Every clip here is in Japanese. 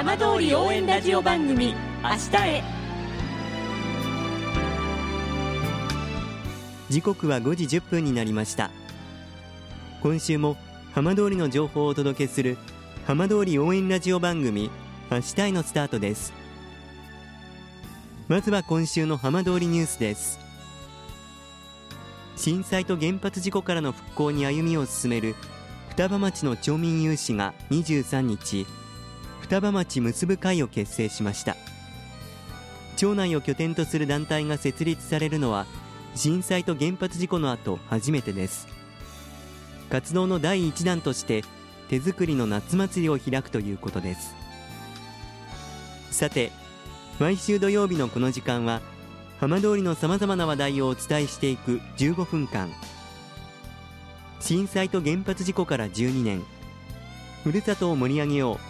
浜通り応援ラジオ番組「明日へ」時刻は5時1分になりました。今週も浜通りの情報をお届けする浜通り応援ラジオ番組明日へのスタートです。まずは今週の浜通りニュースです。震災と原発事故からの復興に歩みを進める双葉町の町民有志が23日双葉町結ぶ会を結成しました。町内を拠点とする団体が設立されるのは震災と原発事故の後初めてです。活動の第1弾として手作りの夏祭りを開くということです。さて毎週土曜日のこの時間は浜通りのさまざまな話題をお伝えしていく15分間。震災と原発事故から12年。ふるさとを盛り上げよう。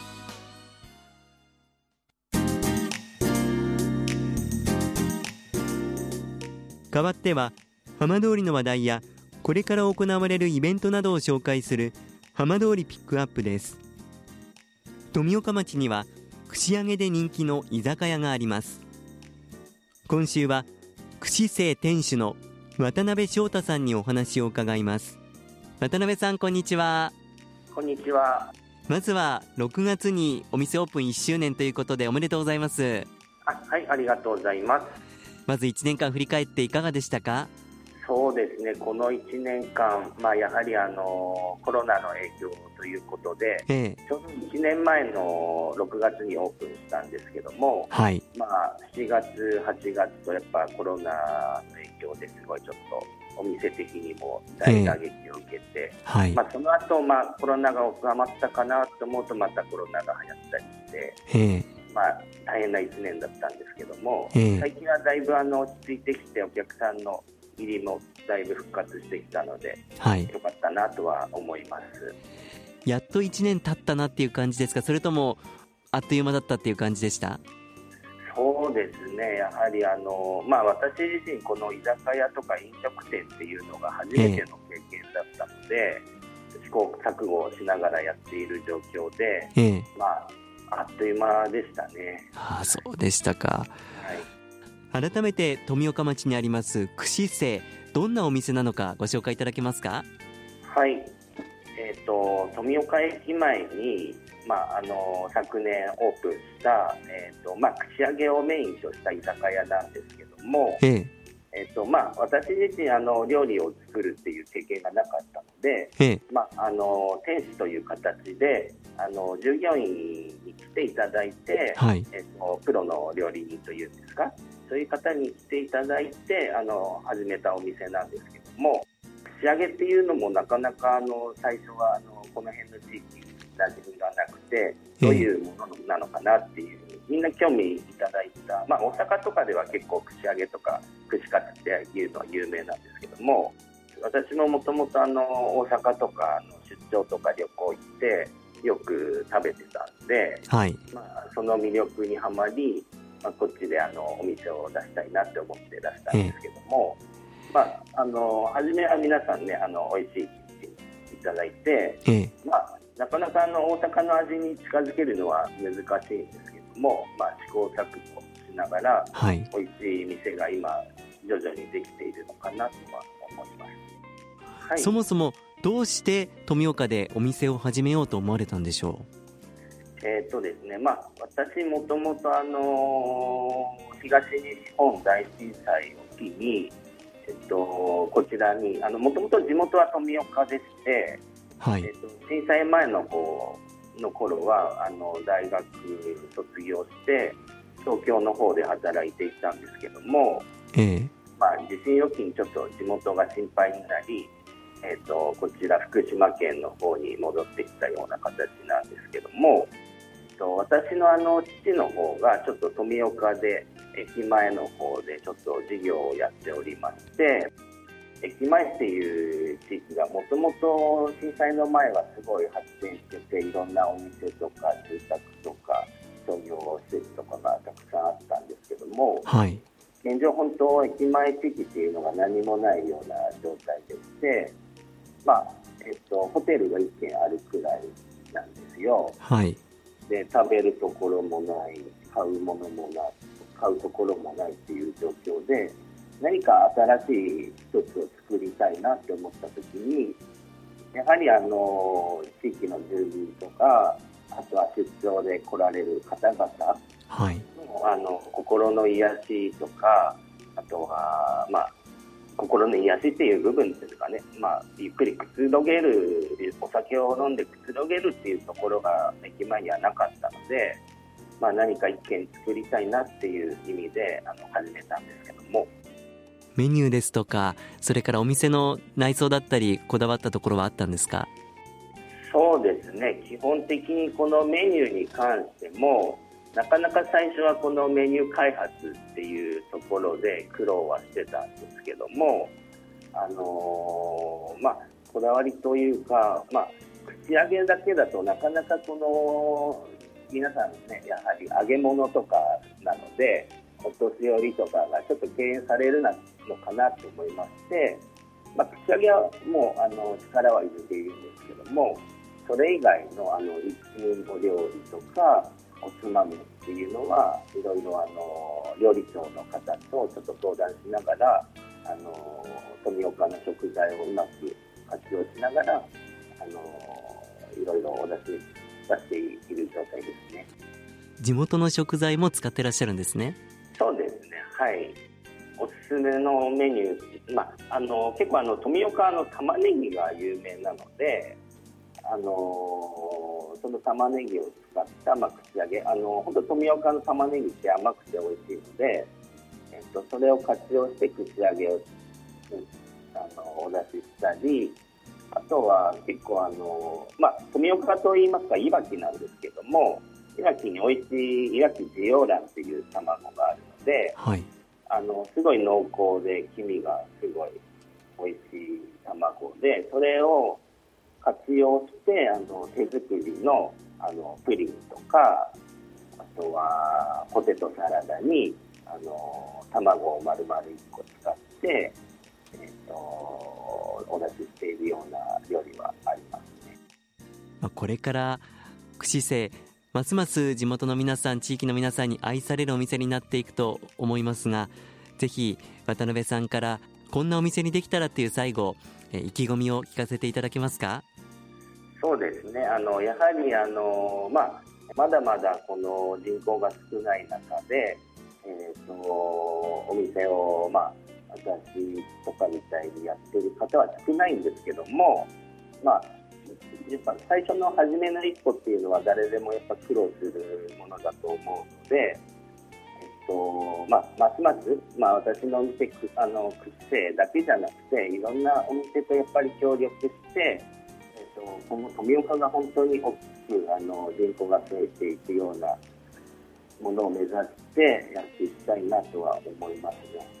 代わっては浜通りの話題やこれから行われるイベントなどを紹介する浜通りピックアップです。富岡町には串揚げで人気の居酒屋があります。今週は串生店主の渡辺翔太さんにお話を伺います。渡辺さんこんにちは。こんにちは。まずは6月にお店オープン1周年ということでおめでとうございます。あはいありがとうございますまず1年間振り返っていかがでしたか？そうですね、この1年間、まあ、やはりあのコロナの影響ということで、ええ、ちょうど1年前の6月にオープンしたんですけども、はい、まあ、7月、8月とやっぱコロナの影響ですごいちょっとお店的にも大打撃を受けて、えはい、まあ、その後、まあコロナが収まったかなと思うとまたコロナが流行ったりして。えまあ、大変な1年だったんですけども、最近はだいぶあの落ち着いてきてお客さんの入りもだいぶ復活してきたので、はい、よかったなとは思います。やっと1年経ったなっていう感じですか？それともあっという間だったっていう感じでした？そうですね、やはりあの、まあ、私自身、この居酒屋とか飲食店っていうのが初めての経験だったので、えー、試行錯誤をしながらやっている状況で、えー、まあ、あっという間でしたね。ああそうでしたか、はい。改めて富岡町にあります串生どんなお店なのかご紹介いただけますか？はい。えーと、富岡駅前に、まあ、あの昨年オープンした、えーとまあ、串揚げをメインとした居酒屋なんですけども、えええーとまあ、私自身あの料理を作るっていう経験がなかったので、ええ、まあ、あの店主という形であの従業員に来ていただいて、はい、えーとプロの料理人というんですか？そういう方に来ていただいてあの始めたお店なんですけども仕上げっていうのもなかなかあの最初はあのこの辺の地域に馴染みがなくてどういうものなのかなっていうみんな興味いただいた、まあ、大阪とかでは結構串揚げとか串カツっていうのは有名なんですけども私ももともと大阪とかの出張とか旅行行ってよく食べてたんで、はい、まあ、その魅力にはまりまあ、こっちであのお店を出したいなって思って出したんですけども、えー、まあ、あの初めは皆さんねあの美味しいっていただいて、えー、まあ、なかなかあの大阪の味に近づけるのは難しいんですけども、まあ、試行錯誤しながら、はい、美味しい店が今徐々にできているのかなとは思います、はい、そもそもどうして富岡でお店を始めようと思われたんでしょう？えーとですねまあ、私、もともと、あのー、東日本大震災を機に、えっと、こちらにもともと地元は富岡でして、はい。えっと、震災前のこうの頃はあの大学卒業して東京の方で働いていたんですけども、ええ。まあ、地震預金ちょっと地元が心配になり、えっと、こちら福島県の方に戻ってきたような形なんですけども、と私のあの父の方がちょっと富岡で駅前の方でちょっと事業をやっておりまして駅前っていう地域がもともと震災の前はすごい発展してていろんなお店とか住宅とか商業施設とかがたくさんあったんですけども、はい、現状、本当駅前地域っていうのが何もないような状態でして、まあえっと、ホテルが1軒あるくらいなんですよ。はい、で食べるところもない買うものもない買うところもないっていう状況で何か新しい一つを作りたいなって思った時にやはりあの地域の住民とかあとは出張で来られる方々の、はい、あの心の癒しとかあとは、まあ、心の癒しっていう部分ですかね、まあ、ゆっくりくつろげるお酒を飲んでくつろげるっていうところが駅前にはなかったので。まあ、何か一軒作りたいなっていう意味であの始めたんですけどもメニューですとかそれからお店の内装だったりこだわったところはあったんですか？そうですね。基本的にこのメニューに関してもなかなか最初はこのメニュー開発っていうところで苦労はしてたんですけどもあのー、まあこだわりというか、まあ、口上げだけだとなかなかこの皆さんねやはり揚げ物とかなのでお年寄りとかがちょっと敬遠されるのかなと思いまして、まあ、口上げはもうあの力は入れているんですけどもそれ以外のあの一品お料理とかおつまみっていうのはいろいろあの料理長の方とちょっと相談しながらあの富岡の食材をうまく活用しながらあのいろいろお出し出している状態ですね。地元の食材も使ってらっしゃるんですねそうですね。はい。おすすめのメニュー、まあ、あの結構あの富岡の玉ねぎが有名なのであのその玉ねぎを使った、まあ、口揚げ。あの本当富岡の玉ねぎって甘くて美味しいので、えっと、それを活用して口揚げを、あのお出ししたりあとは結構あの、まあ、富岡といいますか、いわきなんですけども、いわきに美味しいいわきジオランっていう卵があるで、はい、あのすごい濃厚で黄身がすごい美味しい卵で、それを活用してあの手作りのあのプリンとか、あとはポテトサラダにあの卵を丸々1個使って、えーと、お出ししているような料理はありますね。まあ、これから串生ますます地元の皆さん地域の皆さんに愛されるお店になっていくと思いますがぜひ渡辺さんからこんなお店にできたらっていう最後、意気込みを聞かせていただけますか？そうですね。あのやはりあの、まあ、まだまだこの人口が少ない中で、えー、とお店を、まあ、私とかみたいにやってる方は少ないんですけども、まあ、やっぱ最初の初めの一歩っていうのは誰でもやっぱ苦労するものだと思うので、えっとまあ、ますます、まあ、私のお店あの区生だけじゃなくていろんなお店とやっぱり協力して、えっと、この富岡が本当に大きくあの人口が増えていくようなものを目指してやっていきたいなとは思いますね。